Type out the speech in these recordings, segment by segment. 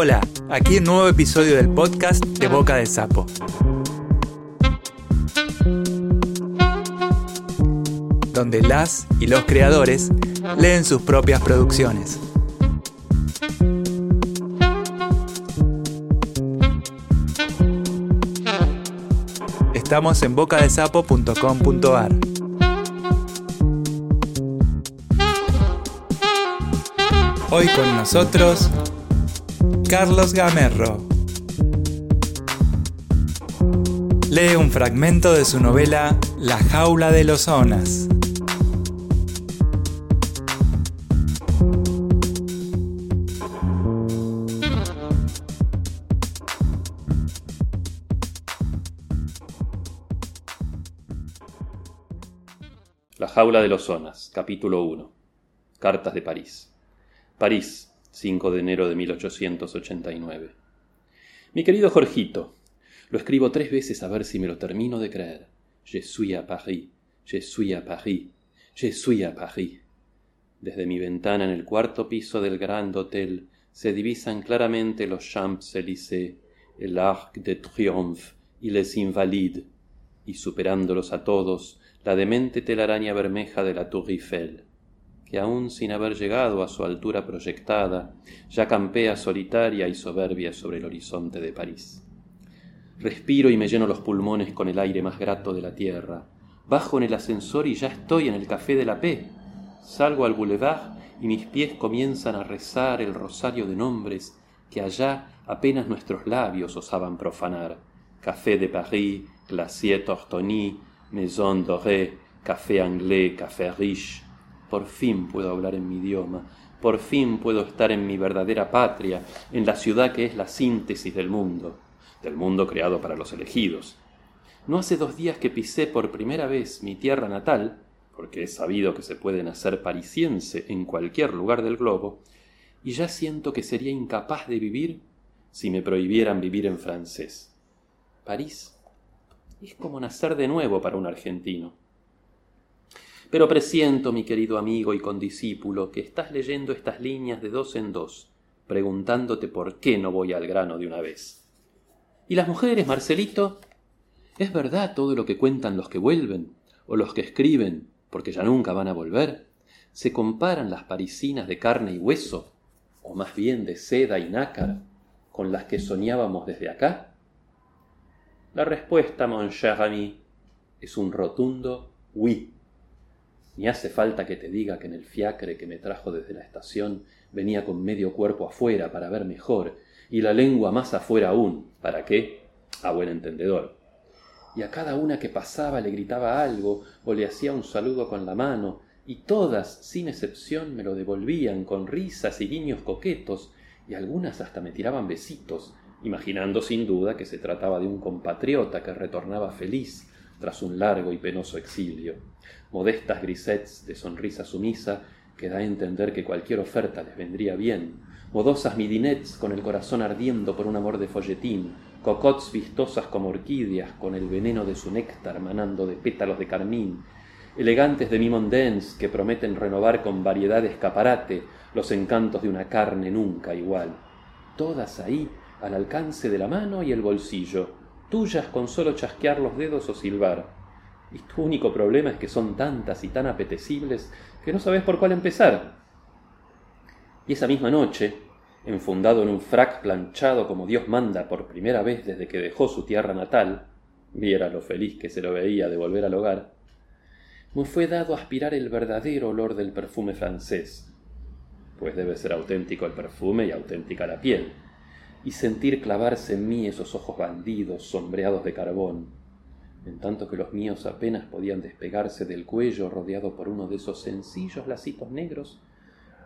Hola, aquí un nuevo episodio del podcast de Boca de Sapo. Donde las y los creadores leen sus propias producciones. Estamos en bocadesapo.com.ar. Hoy con nosotros Carlos Gamerro. Lee un fragmento de su novela La jaula de los onas. La jaula de los onas, capítulo 1. Cartas de París. París, 5 de enero de 1889. Mi querido Jorgito, lo escribo tres veces a ver si me lo termino de creer. Je suis à Paris, je suis à Paris, je suis à Paris. Desde mi ventana en el cuarto piso del Grand Hotel se divisan claramente los Champs-Élysées, el Arc de Triomphe y les Invalides, y superándolos a todos, la demente telaraña bermeja de la Tour Eiffel que aun sin haber llegado a su altura proyectada, ya campea solitaria y soberbia sobre el horizonte de París. Respiro y me lleno los pulmones con el aire más grato de la tierra. Bajo en el ascensor y ya estoy en el café de la P. Salgo al boulevard y mis pies comienzan a rezar el rosario de nombres que allá apenas nuestros labios osaban profanar. Café de Paris, Glacier Tortoni, Maison Dorée, Café Anglais, Café Riche, por fin puedo hablar en mi idioma, por fin puedo estar en mi verdadera patria, en la ciudad que es la síntesis del mundo, del mundo creado para los elegidos. No hace dos días que pisé por primera vez mi tierra natal, porque he sabido que se puede nacer parisiense en cualquier lugar del globo, y ya siento que sería incapaz de vivir si me prohibieran vivir en francés. París es como nacer de nuevo para un argentino. Pero presiento, mi querido amigo y condiscípulo, que estás leyendo estas líneas de dos en dos, preguntándote por qué no voy al grano de una vez. ¿Y las mujeres, Marcelito? ¿Es verdad todo lo que cuentan los que vuelven, o los que escriben, porque ya nunca van a volver? ¿Se comparan las parisinas de carne y hueso, o más bien de seda y nácar, con las que soñábamos desde acá? La respuesta, mon cher ami, es un rotundo oui. Ni hace falta que te diga que en el fiacre que me trajo desde la estación venía con medio cuerpo afuera para ver mejor y la lengua más afuera aún. ¿Para qué? A buen entendedor. Y a cada una que pasaba le gritaba algo o le hacía un saludo con la mano, y todas, sin excepción, me lo devolvían con risas y guiños coquetos, y algunas hasta me tiraban besitos, imaginando sin duda que se trataba de un compatriota que retornaba feliz tras un largo y penoso exilio. Modestas grisets de sonrisa sumisa que da a entender que cualquier oferta les vendría bien. Modosas midinets con el corazón ardiendo por un amor de folletín. Cocots vistosas como orquídeas con el veneno de su néctar manando de pétalos de carmín. Elegantes de mimondens que prometen renovar con variedad de escaparate los encantos de una carne nunca igual. Todas ahí al alcance de la mano y el bolsillo, tuyas con solo chasquear los dedos o silbar. Y tu único problema es que son tantas y tan apetecibles que no sabes por cuál empezar. Y esa misma noche, enfundado en un frac planchado como Dios manda por primera vez desde que dejó su tierra natal, viera lo feliz que se lo veía de volver al hogar, me fue dado aspirar el verdadero olor del perfume francés, pues debe ser auténtico el perfume y auténtica la piel y sentir clavarse en mí esos ojos bandidos sombreados de carbón, en tanto que los míos apenas podían despegarse del cuello rodeado por uno de esos sencillos lacitos negros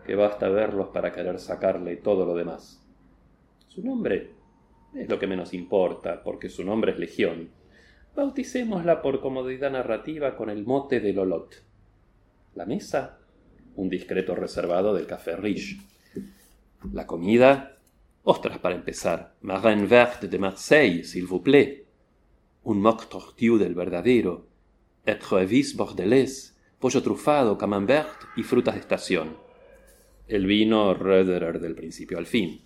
que basta verlos para querer sacarle todo lo demás. Su nombre es lo que menos importa, porque su nombre es Legión. Bauticémosla por comodidad narrativa con el mote de Lolot. La mesa, un discreto reservado del café Riche. La comida, Ostras para empezar. Marin verte de Marseille, s'il vous plaît. Un mock tortue del verdadero. Etrevis bordelés, pollo trufado, camembert y frutas de estación. El vino Röderer del principio al fin.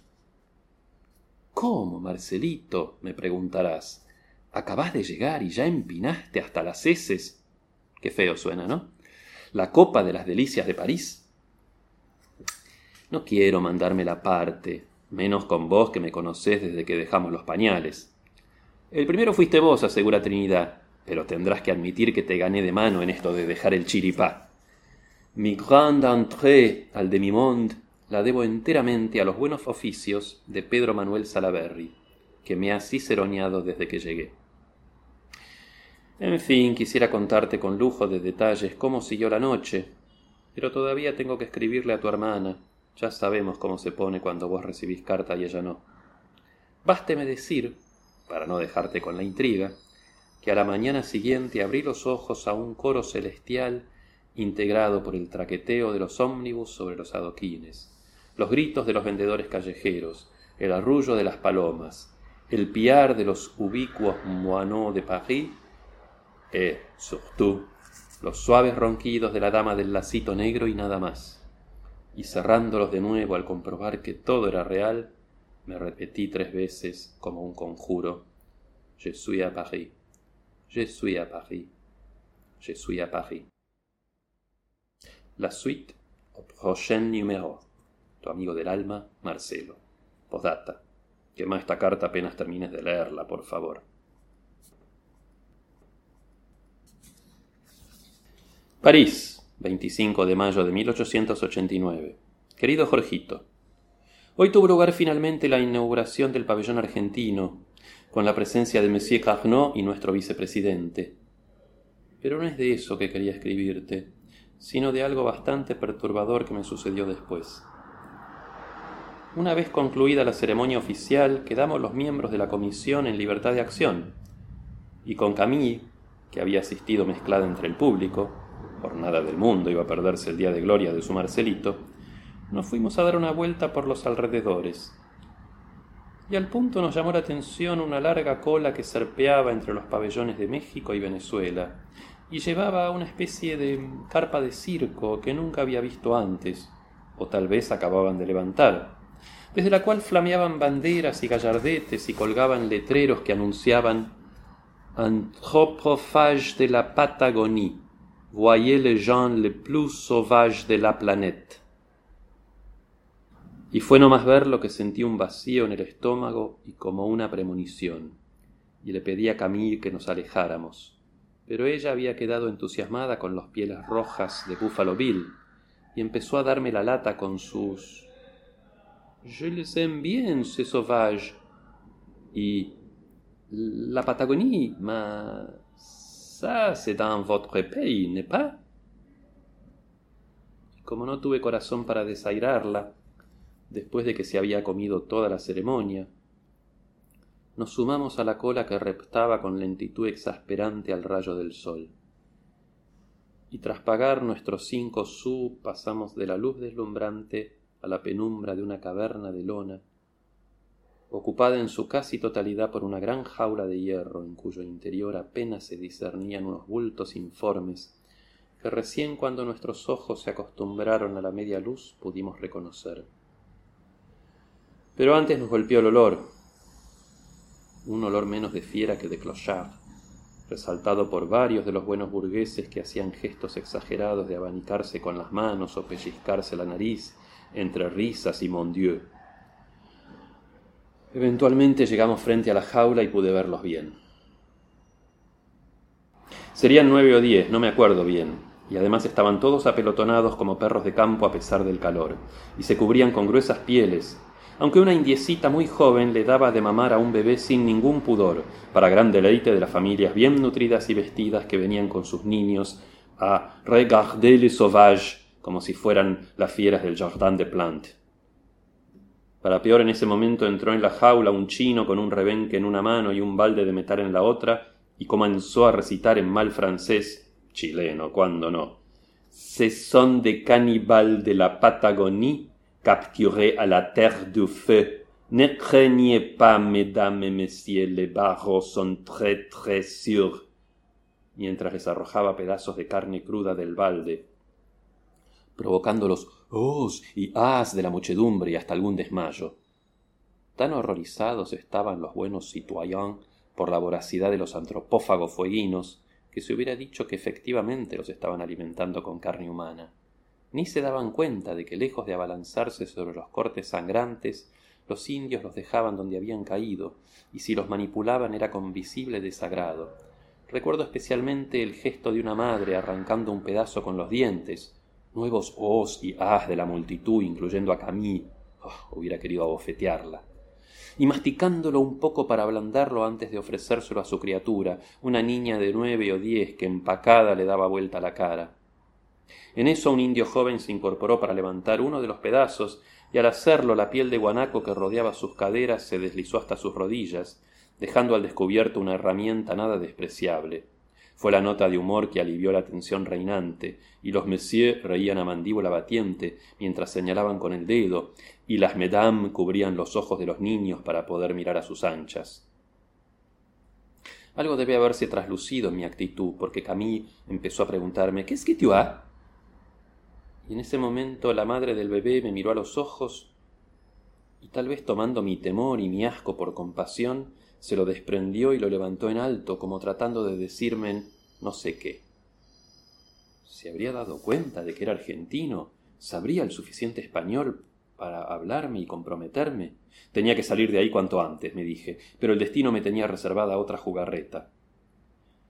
¿Cómo, Marcelito? me preguntarás. ¿Acabás de llegar y ya empinaste hasta las heces? Qué feo suena, ¿no? La copa de las delicias de París. No quiero mandarme la parte, menos con vos que me conocés desde que dejamos los pañales. El primero fuiste vos, asegura Trinidad, pero tendrás que admitir que te gané de mano en esto de dejar el chiripá. Mi grande entrée al demi-monde la debo enteramente a los buenos oficios de Pedro Manuel Salaberry, que me ha ciceroneado desde que llegué. En fin, quisiera contarte con lujo de detalles cómo siguió la noche, pero todavía tengo que escribirle a tu hermana, ya sabemos cómo se pone cuando vos recibís carta y ella no. Básteme decir, para no dejarte con la intriga, que a la mañana siguiente abrí los ojos a un coro celestial integrado por el traqueteo de los ómnibus sobre los adoquines, los gritos de los vendedores callejeros, el arrullo de las palomas, el piar de los ubicuos moineaux de París et, surtout, los suaves ronquidos de la dama del lacito negro y nada más y cerrándolos de nuevo al comprobar que todo era real, me repetí tres veces como un conjuro, Je suis à Paris, je suis à Paris, je suis à Paris. La suite au prochain numéro. Tu amigo del alma, Marcelo. Postdata. Quema esta carta apenas termines de leerla, por favor. París, 25 de mayo de 1889. Querido Jorgito, hoy tuvo lugar finalmente la inauguración del pabellón argentino, con la presencia de Monsieur Carnot y nuestro vicepresidente. Pero no es de eso que quería escribirte, sino de algo bastante perturbador que me sucedió después. Una vez concluida la ceremonia oficial, quedamos los miembros de la comisión en libertad de acción, y con Camille, que había asistido mezclada entre el público, por nada del mundo iba a perderse el día de gloria de su Marcelito, nos fuimos a dar una vuelta por los alrededores. Y al punto nos llamó la atención una larga cola que serpeaba entre los pabellones de México y Venezuela, y llevaba una especie de carpa de circo que nunca había visto antes, o tal vez acababan de levantar, desde la cual flameaban banderas y gallardetes y colgaban letreros que anunciaban Anthropophage de la Patagonie voyez les gens les plus sauvages de la. Y fue no más verlo que sentí un vacío en el estómago y como una premonición, y le pedí a Camille que nos alejáramos. Pero ella había quedado entusiasmada con los pieles rojas de Buffalo Bill, y empezó a darme la lata con sus Je les aime bien, ces sauvages. Y la Patagonie, ma Ça, c'est dans votre pays, n'est pas? Como no tuve corazón para desairarla, después de que se había comido toda la ceremonia, nos sumamos a la cola que reptaba con lentitud exasperante al rayo del sol. Y tras pagar nuestros cinco sous pasamos de la luz deslumbrante a la penumbra de una caverna de lona ocupada en su casi totalidad por una gran jaula de hierro en cuyo interior apenas se discernían unos bultos informes que recién cuando nuestros ojos se acostumbraron a la media luz pudimos reconocer. Pero antes nos golpeó el olor, un olor menos de fiera que de clochard, resaltado por varios de los buenos burgueses que hacían gestos exagerados de abanicarse con las manos o pellizcarse la nariz entre risas y mon Dieu. Eventualmente llegamos frente a la jaula y pude verlos bien. Serían nueve o diez, no me acuerdo bien, y además estaban todos apelotonados como perros de campo a pesar del calor, y se cubrían con gruesas pieles, aunque una indiecita muy joven le daba de mamar a un bebé sin ningún pudor, para gran deleite de las familias bien nutridas y vestidas que venían con sus niños a regarder les sauvages, como si fueran las fieras del Jardin de Plantes. Para peor, en ese momento entró en la jaula un chino con un rebenque en una mano y un balde de metal en la otra, y comenzó a recitar en mal francés, chileno, cuando no. Ce sont des cannibales de la Patagonie, capturés à la terre du feu. Ne craignez pas, mesdames et messieurs, les barros sont très très sûrs. Mientras les arrojaba pedazos de carne cruda del balde, provocando los ohs y ahs de la muchedumbre y hasta algún desmayo. Tan horrorizados estaban los buenos citoyens por la voracidad de los antropófagos fueguinos, que se hubiera dicho que efectivamente los estaban alimentando con carne humana. Ni se daban cuenta de que lejos de abalanzarse sobre los cortes sangrantes, los indios los dejaban donde habían caído, y si los manipulaban era con visible desagrado. Recuerdo especialmente el gesto de una madre arrancando un pedazo con los dientes, nuevos os y as de la multitud, incluyendo a Camille. Oh, hubiera querido abofetearla y masticándolo un poco para ablandarlo antes de ofrecérselo a su criatura, una niña de nueve o diez que empacada le daba vuelta la cara. En eso un indio joven se incorporó para levantar uno de los pedazos, y al hacerlo la piel de guanaco que rodeaba sus caderas se deslizó hasta sus rodillas, dejando al descubierto una herramienta nada despreciable. Fue la nota de humor que alivió la tensión reinante, y los messieurs reían a mandíbula batiente mientras señalaban con el dedo, y las mesdames cubrían los ojos de los niños para poder mirar a sus anchas. Algo debe haberse traslucido en mi actitud, porque Camille empezó a preguntarme ¿Qué es que tú has? Y en ese momento la madre del bebé me miró a los ojos y tal vez tomando mi temor y mi asco por compasión, se lo desprendió y lo levantó en alto, como tratando de decirme no sé qué. ¿Se habría dado cuenta de que era argentino? ¿Sabría el suficiente español para hablarme y comprometerme? Tenía que salir de ahí cuanto antes, me dije, pero el destino me tenía reservada otra jugarreta.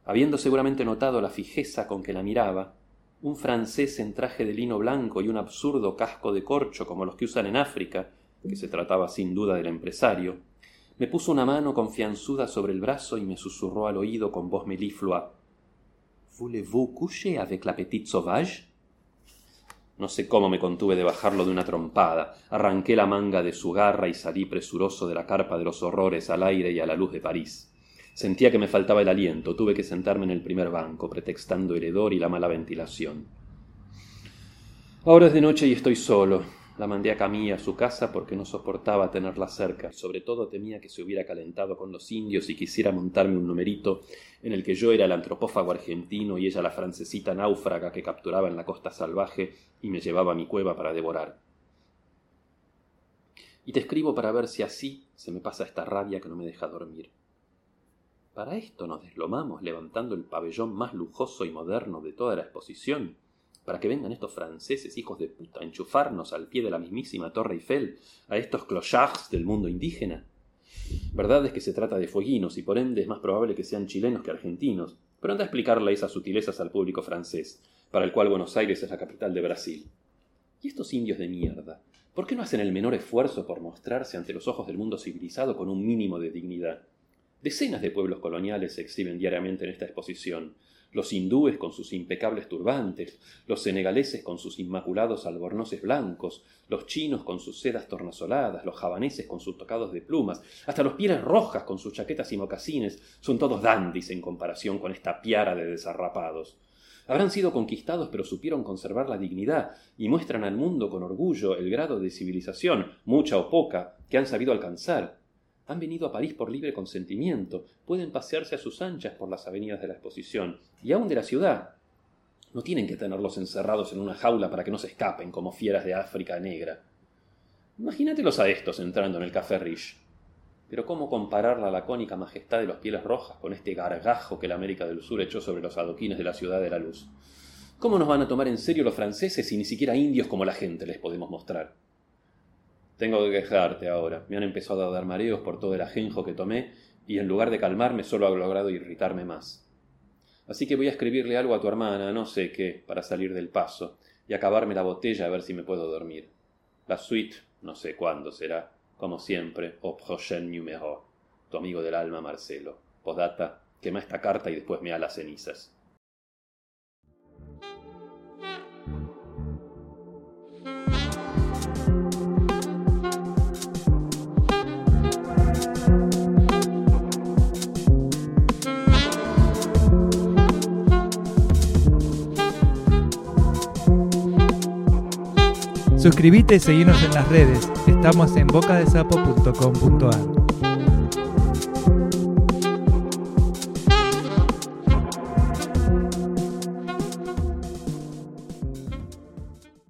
Habiendo seguramente notado la fijeza con que la miraba, un francés en traje de lino blanco y un absurdo casco de corcho como los que usan en África, que se trataba sin duda del empresario, me puso una mano confianzuda sobre el brazo y me susurró al oído con voz meliflua Voulez-vous coucher avec la petite sauvage? No sé cómo me contuve de bajarlo de una trompada. Arranqué la manga de su garra y salí presuroso de la carpa de los horrores al aire y a la luz de París. Sentía que me faltaba el aliento. Tuve que sentarme en el primer banco, pretextando el y la mala ventilación. Ahora es de noche y estoy solo. La mandé a Camille a su casa porque no soportaba tenerla cerca. Sobre todo temía que se hubiera calentado con los indios y quisiera montarme un numerito en el que yo era el antropófago argentino y ella la francesita náufraga que capturaba en la costa salvaje y me llevaba a mi cueva para devorar. Y te escribo para ver si así se me pasa esta rabia que no me deja dormir. Para esto nos deslomamos levantando el pabellón más lujoso y moderno de toda la exposición para que vengan estos franceses hijos de puta a enchufarnos al pie de la mismísima Torre Eiffel a estos clochards del mundo indígena? Verdad es que se trata de fueguinos y por ende es más probable que sean chilenos que argentinos, pero anda a explicarle esas sutilezas al público francés, para el cual Buenos Aires es la capital de Brasil. ¿Y estos indios de mierda? ¿Por qué no hacen el menor esfuerzo por mostrarse ante los ojos del mundo civilizado con un mínimo de dignidad? Decenas de pueblos coloniales se exhiben diariamente en esta exposición, los hindúes con sus impecables turbantes, los senegaleses con sus inmaculados albornoces blancos, los chinos con sus sedas tornasoladas, los javaneses con sus tocados de plumas, hasta los pieles rojas con sus chaquetas y mocasines, son todos dandis en comparación con esta piara de desarrapados. Habrán sido conquistados pero supieron conservar la dignidad y muestran al mundo con orgullo el grado de civilización, mucha o poca, que han sabido alcanzar. Han venido a París por libre consentimiento, pueden pasearse a sus anchas por las avenidas de la exposición, y aún de la ciudad. No tienen que tenerlos encerrados en una jaula para que no se escapen como fieras de África negra. Imagínatelos a estos entrando en el Café Rich. Pero ¿cómo comparar la lacónica majestad de los pieles rojas con este gargajo que la América del Sur echó sobre los adoquines de la Ciudad de la Luz? ¿Cómo nos van a tomar en serio los franceses si ni siquiera indios como la gente les podemos mostrar? Tengo que quejarte ahora. Me han empezado a dar mareos por todo el ajenjo que tomé y en lugar de calmarme solo ha logrado irritarme más. Así que voy a escribirle algo a tu hermana, no sé qué, para salir del paso y acabarme la botella a ver si me puedo dormir. La suite, no sé cuándo será, como siempre, au prochain numéro. Tu amigo del alma Marcelo. Podata, quema esta carta y después me a las cenizas. Suscríbete y seguinos en las redes. Estamos en bocadesapo.com.ar.